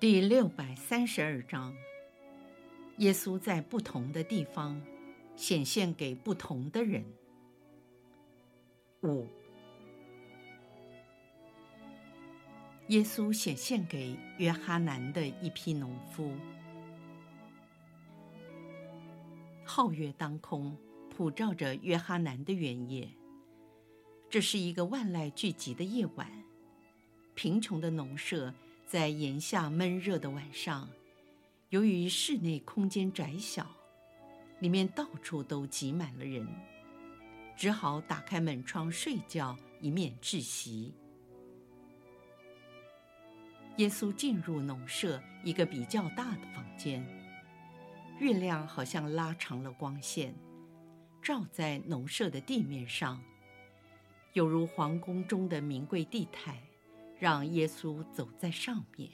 第六百三十二章，耶稣在不同的地方显现给不同的人。五，耶稣显现给约哈南的一批农夫。皓月当空，普照着约哈南的原野。这是一个万籁俱寂的夜晚，贫穷的农舍。在炎夏闷热的晚上，由于室内空间窄小，里面到处都挤满了人，只好打开门窗睡觉，以免窒息。耶稣进入农舍一个比较大的房间，月亮好像拉长了光线，照在农舍的地面上，有如皇宫中的名贵地毯。让耶稣走在上面。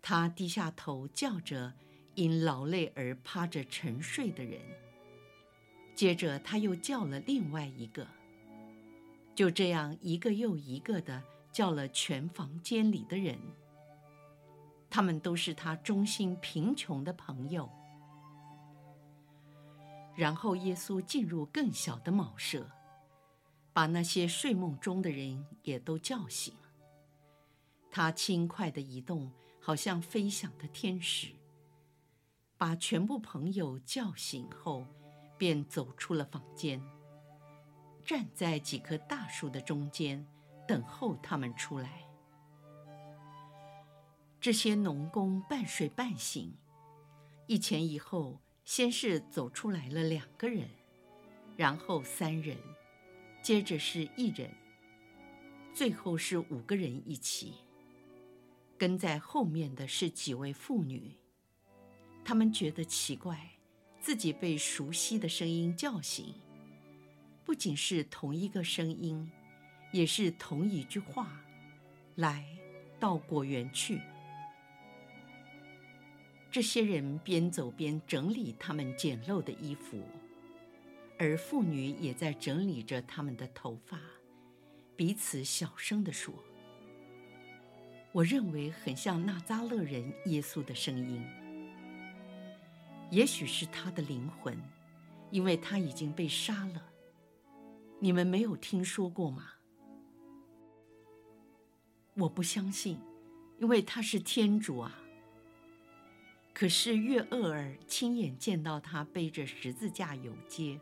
他低下头叫着因劳累而趴着沉睡的人，接着他又叫了另外一个，就这样一个又一个的叫了全房间里的人。他们都是他忠心贫穷的朋友。然后耶稣进入更小的茅舍。把那些睡梦中的人也都叫醒了。他轻快地移动，好像飞翔的天使。把全部朋友叫醒后，便走出了房间，站在几棵大树的中间，等候他们出来。这些农工半睡半醒，一前一后，先是走出来了两个人，然后三人。接着是一人，最后是五个人一起。跟在后面的是几位妇女，她们觉得奇怪，自己被熟悉的声音叫醒，不仅是同一个声音，也是同一句话：“来，到果园去。”这些人边走边整理他们简陋的衣服。而妇女也在整理着他们的头发，彼此小声地说：“我认为很像纳扎勒人耶稣的声音，也许是他的灵魂，因为他已经被杀了。你们没有听说过吗？我不相信，因为他是天主啊。可是岳厄尔亲眼见到他背着十字架游街。”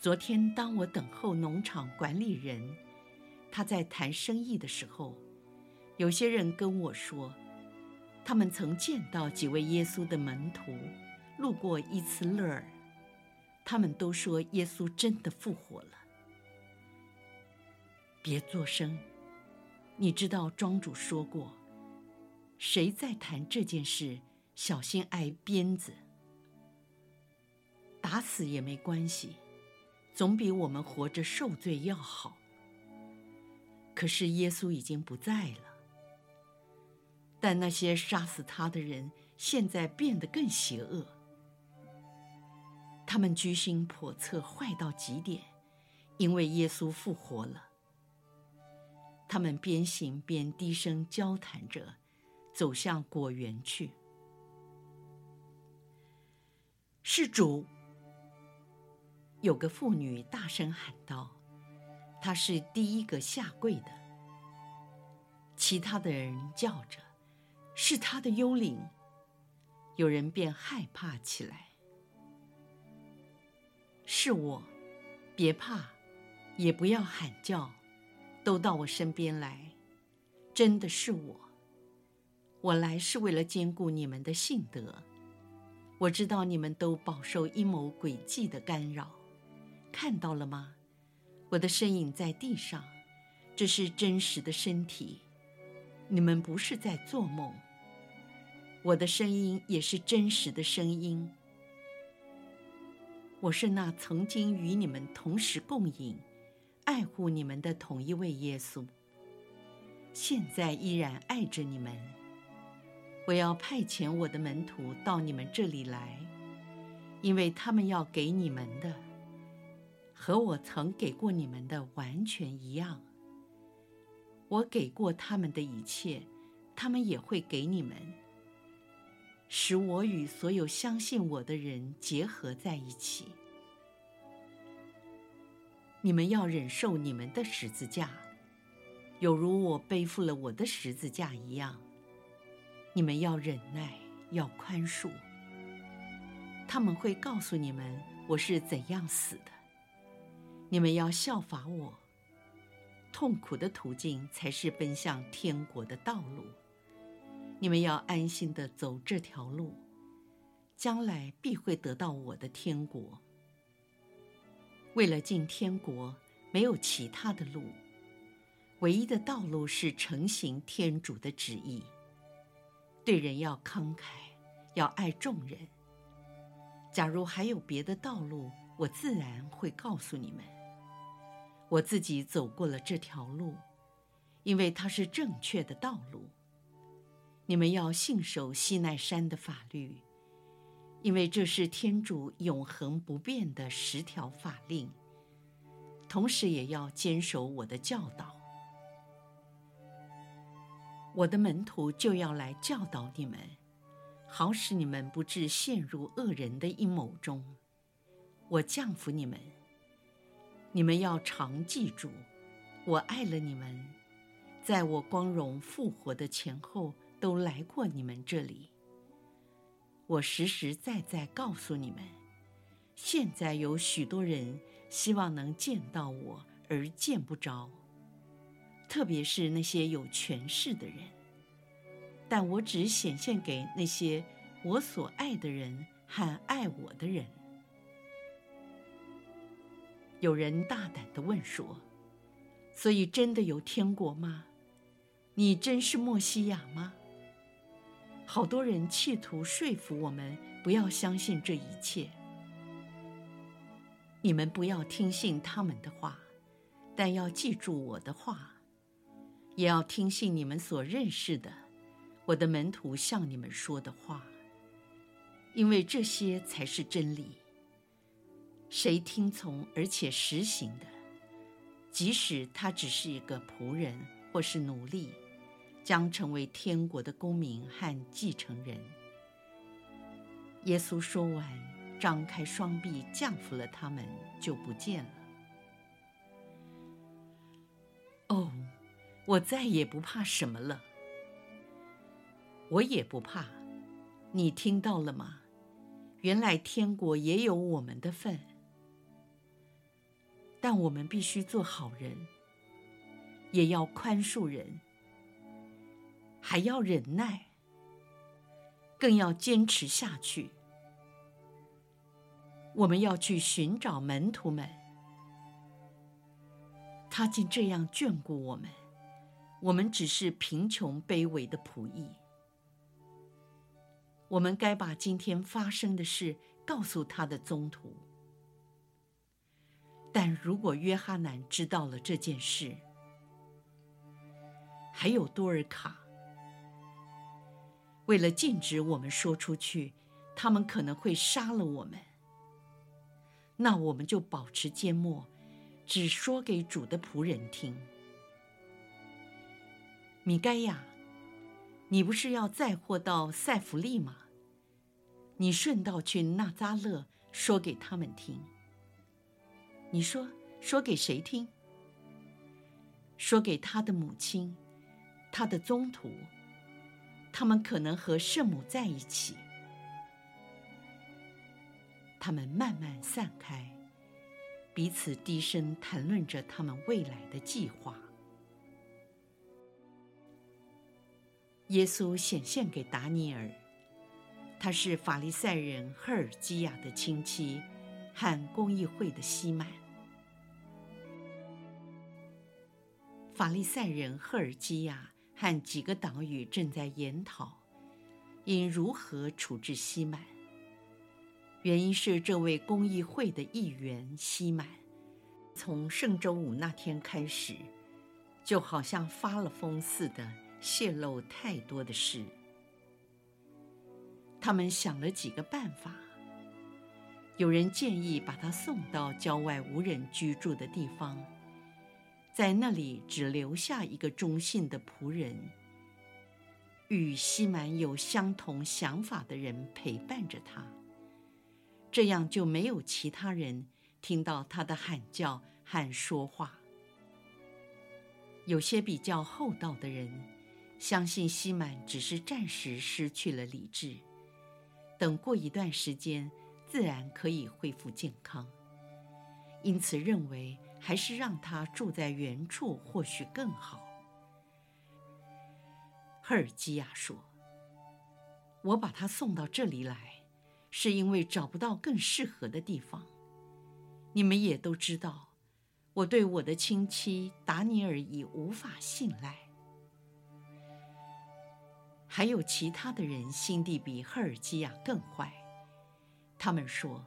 昨天，当我等候农场管理人，他在谈生意的时候，有些人跟我说，他们曾见到几位耶稣的门徒路过伊茨勒尔，他们都说耶稣真的复活了。别作声，你知道庄主说过，谁在谈这件事，小心挨鞭子，打死也没关系。总比我们活着受罪要好。可是耶稣已经不在了，但那些杀死他的人现在变得更邪恶。他们居心叵测，坏到极点，因为耶稣复活了。他们边行边低声交谈着，走向果园去。是主。有个妇女大声喊道：“她是第一个下跪的。”其他的人叫着：“是她的幽灵。”有人便害怕起来。是我，别怕，也不要喊叫，都到我身边来。真的是我，我来是为了坚固你们的信德。我知道你们都饱受阴谋诡计的干扰。看到了吗？我的身影在地上，这是真实的身体。你们不是在做梦，我的声音也是真实的声音。我是那曾经与你们同时共饮、爱护你们的同一位耶稣，现在依然爱着你们。我要派遣我的门徒到你们这里来，因为他们要给你们的，和我曾给过你们的完全一样。我给过他们的一切，他们也会给你们，使我与所有相信我的人结合在一起。你们要忍受你们的十字架，有如我背负了我的十字架一样。你们要忍耐，要宽恕。他们会告诉你们我是怎样死的。你们要效法我。痛苦的途径才是奔向天国的道路。你们要安心地走这条路，将来必会得到我的天国。为了进天国，没有其他的路，唯一的道路是诚行天主的旨意。对人要慷慨，要爱众人。假如还有别的道路，我自然会告诉你们。我自己走过了这条路，因为它是正确的道路。你们要信守西奈山的法律，因为这是天主永恒不变的十条法令。同时也要坚守我的教导。我的门徒就要来教导你们，好使你们不致陷入恶人的阴谋中。我降服你们。你们要常记住，我爱了你们，在我光荣复活的前后都来过你们这里。我实实在在告诉你们，现在有许多人希望能见到我而见不着，特别是那些有权势的人。但我只显现给那些我所爱的人和爱我的人。有人大胆地问说：“所以真的有天国吗？你真是莫西亚吗？”好多人企图说服我们不要相信这一切。你们不要听信他们的话，但要记住我的话，也要听信你们所认识的我的门徒向你们说的话，因为这些才是真理。谁听从而且实行的，即使他只是一个仆人或是奴隶，将成为天国的公民和继承人。耶稣说完，张开双臂降服了他们，就不见了。哦，我再也不怕什么了。我也不怕，你听到了吗？原来天国也有我们的份。但我们必须做好人，也要宽恕人，还要忍耐，更要坚持下去。我们要去寻找门徒们，他竟这样眷顾我们，我们只是贫穷卑微的仆役。我们该把今天发生的事告诉他的宗徒。但如果约哈难知道了这件事，还有多尔卡，为了禁止我们说出去，他们可能会杀了我们。那我们就保持缄默，只说给主的仆人听。米该亚，你不是要载货到塞弗利吗？你顺道去纳扎勒，说给他们听。你说，说给谁听？说给他的母亲，他的宗徒，他们可能和圣母在一起。他们慢慢散开，彼此低声谈论着他们未来的计划。耶稣显现给达尼尔，他是法利赛人赫尔基亚的亲戚。和公益会的西满，法利赛人赫尔基亚和几个党羽正在研讨，应如何处置西满。原因是这位公益会的议员西满，从圣周五那天开始，就好像发了疯似的泄露太多的事。他们想了几个办法。有人建议把他送到郊外无人居住的地方，在那里只留下一个忠信的仆人，与西满有相同想法的人陪伴着他，这样就没有其他人听到他的喊叫和说话。有些比较厚道的人相信西满只是暂时失去了理智，等过一段时间。自然可以恢复健康，因此认为还是让他住在原处或许更好。赫尔基亚说：“我把他送到这里来，是因为找不到更适合的地方。你们也都知道，我对我的亲戚达尼尔已无法信赖。还有其他的人心地比赫尔基亚更坏。”他们说，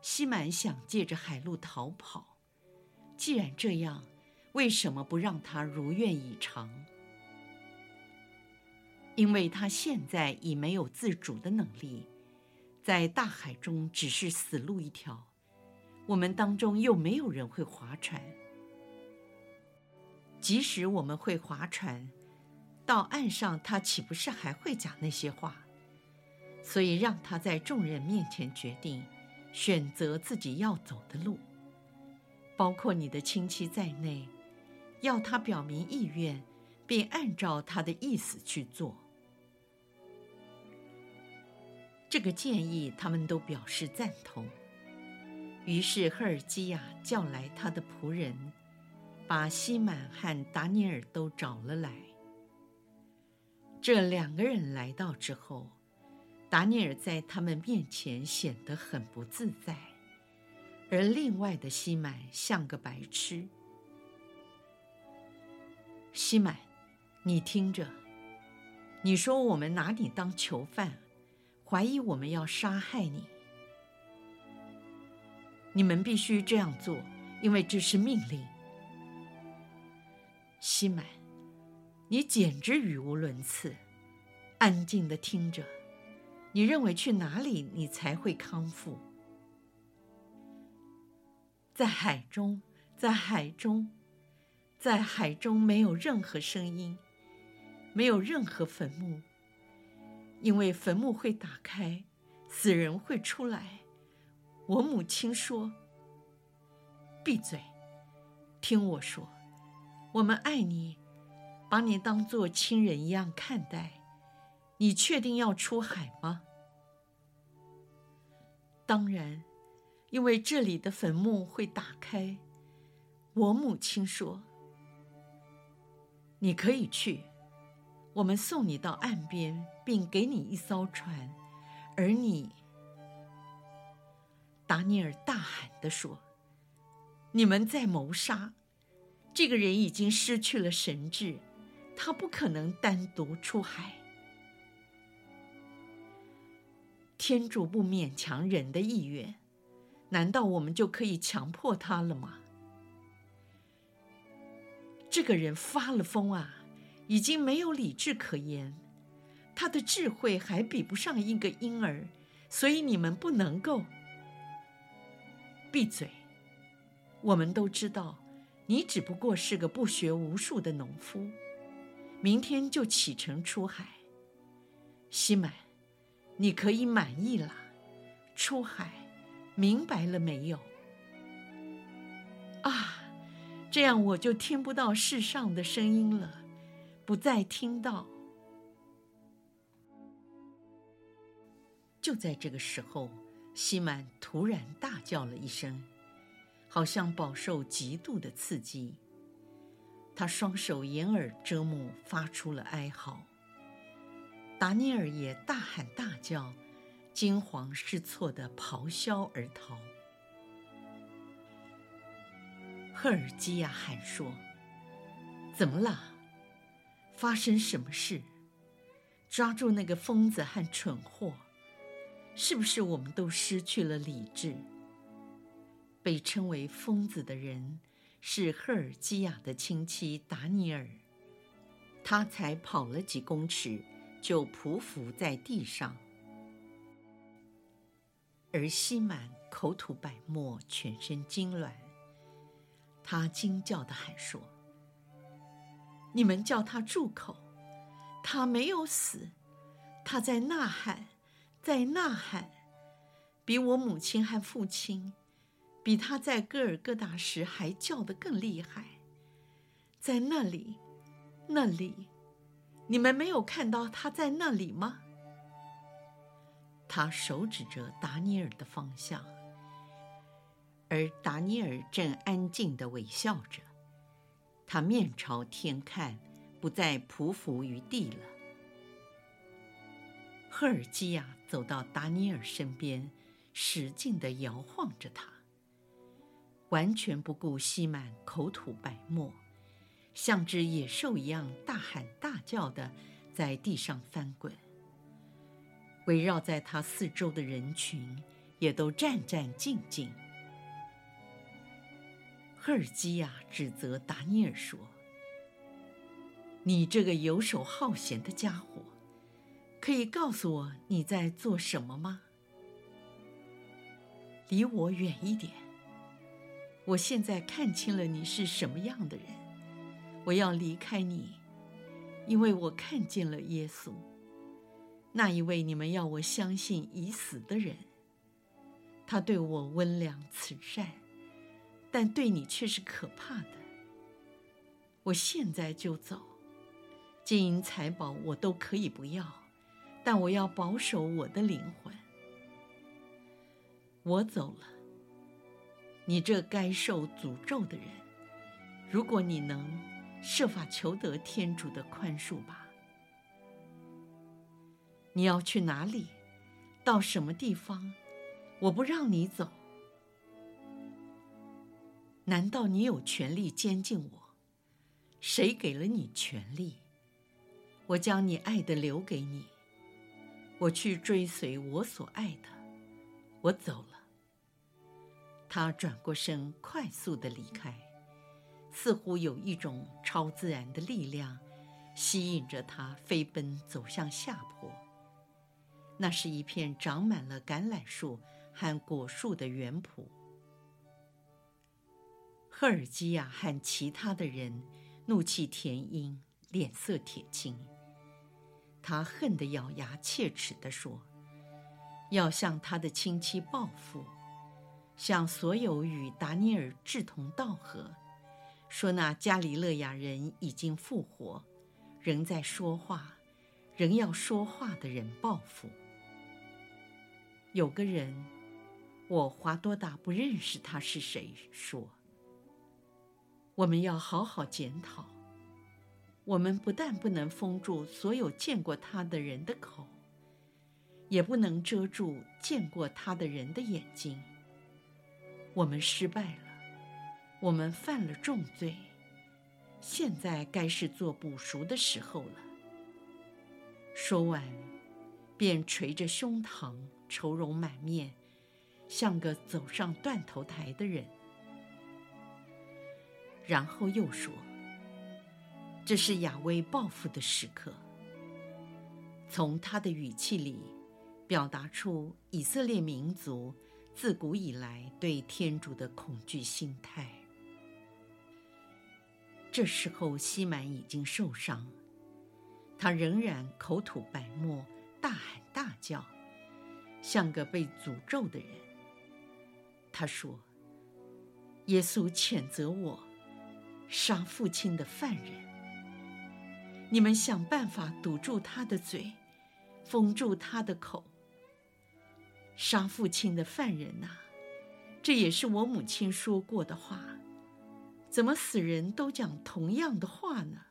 西满想借着海路逃跑。既然这样，为什么不让他如愿以偿？因为他现在已没有自主的能力，在大海中只是死路一条。我们当中又没有人会划船，即使我们会划船，到岸上，他岂不是还会讲那些话？所以让他在众人面前决定，选择自己要走的路，包括你的亲戚在内，要他表明意愿，并按照他的意思去做。这个建议他们都表示赞同。于是赫尔基亚叫来他的仆人，把西满和达尼尔都找了来。这两个人来到之后。达尼尔在他们面前显得很不自在，而另外的西满像个白痴。西满，你听着，你说我们拿你当囚犯，怀疑我们要杀害你。你们必须这样做，因为这是命令。西满，你简直语无伦次，安静地听着。你认为去哪里你才会康复？在海中，在海中，在海中没有任何声音，没有任何坟墓，因为坟墓会打开，死人会出来。我母亲说：“闭嘴，听我说，我们爱你，把你当作亲人一样看待。”你确定要出海吗？当然，因为这里的坟墓会打开。我母亲说：“你可以去，我们送你到岸边，并给你一艘船。”而你，达尼尔大喊地说：“你们在谋杀！这个人已经失去了神智，他不可能单独出海。”天主不勉强人的意愿，难道我们就可以强迫他了吗？这个人发了疯啊，已经没有理智可言，他的智慧还比不上一个婴儿，所以你们不能够。闭嘴！我们都知道，你只不过是个不学无术的农夫，明天就启程出海，西满。你可以满意了，出海，明白了没有？啊，这样我就听不到世上的声音了，不再听到。就在这个时候，西满突然大叫了一声，好像饱受极度的刺激。他双手掩耳遮目，发出了哀嚎。达尼尔也大喊大叫，惊慌失措地咆哮而逃。赫尔基亚喊说：“怎么了？发生什么事？抓住那个疯子和蠢货，是不是我们都失去了理智？被称为疯子的人是赫尔基亚的亲戚达尼尔，他才跑了几公尺，就匍匐在地上。而西满口吐白沫，全身痉挛。他惊叫的喊说：“你们叫他住口！他没有死，他在呐喊，在呐喊，比我母亲和父亲，比他在哥尔各达时还叫得更厉害。在那里，那里，你们没有看到他在那里吗？”他手指着达尼尔的方向，而达尼尔正安静地微笑着，他面朝天看，不再匍匐于地了。赫尔基亚走到达尼尔身边，使劲地摇晃着他，完全不顾西满口吐白沫，像只野兽一样大喊大叫地在地上翻滚。围绕在他四周的人群也都战战兢兢。赫尔基亚指责达尼尔说：“你这个游手好闲的家伙，可以告诉我你在做什么吗？离我远一点！我现在看清了你是什么样的人，我要离开你，因为我看见了耶稣。”那一位你们要我相信已死的人，他对我温良慈善，但对你却是可怕的。我现在就走，金银财宝我都可以不要，但我要保守我的灵魂。我走了，你这该受诅咒的人，如果你能设法求得天主的宽恕吧。你要去哪里？到什么地方？我不让你走。难道你有权利监禁我？谁给了你权利？我将你爱的留给你。我去追随我所爱的。我走了。他转过身，快速的离开，似乎有一种超自然的力量吸引着他飞奔走向下坡。那是一片长满了橄榄树和果树的园圃。赫尔基亚和其他的人怒气填膺，脸色铁青。他恨得咬牙切齿地说：“要向他的亲戚报复，向所有与达尼尔志同道合，说那加里勒亚人已经复活，仍在说话，仍要说话的人报复。”有个人，我华多达不认识他是谁，说：“我们要好好检讨。我们不但不能封住所有见过他的人的口，也不能遮住见过他的人的眼睛。我们失败了，我们犯了重罪。现在该是做补赎的时候了。”说完，便捶着胸膛。愁容满面，像个走上断头台的人。然后又说：“这是亚威报复的时刻。”从他的语气里，表达出以色列民族自古以来对天主的恐惧心态。这时候，西满已经受伤，他仍然口吐白沫，大喊大叫。像个被诅咒的人，他说：“耶稣谴责我，杀父亲的犯人。你们想办法堵住他的嘴，封住他的口。杀父亲的犯人呐，这也是我母亲说过的话。怎么死人都讲同样的话呢？”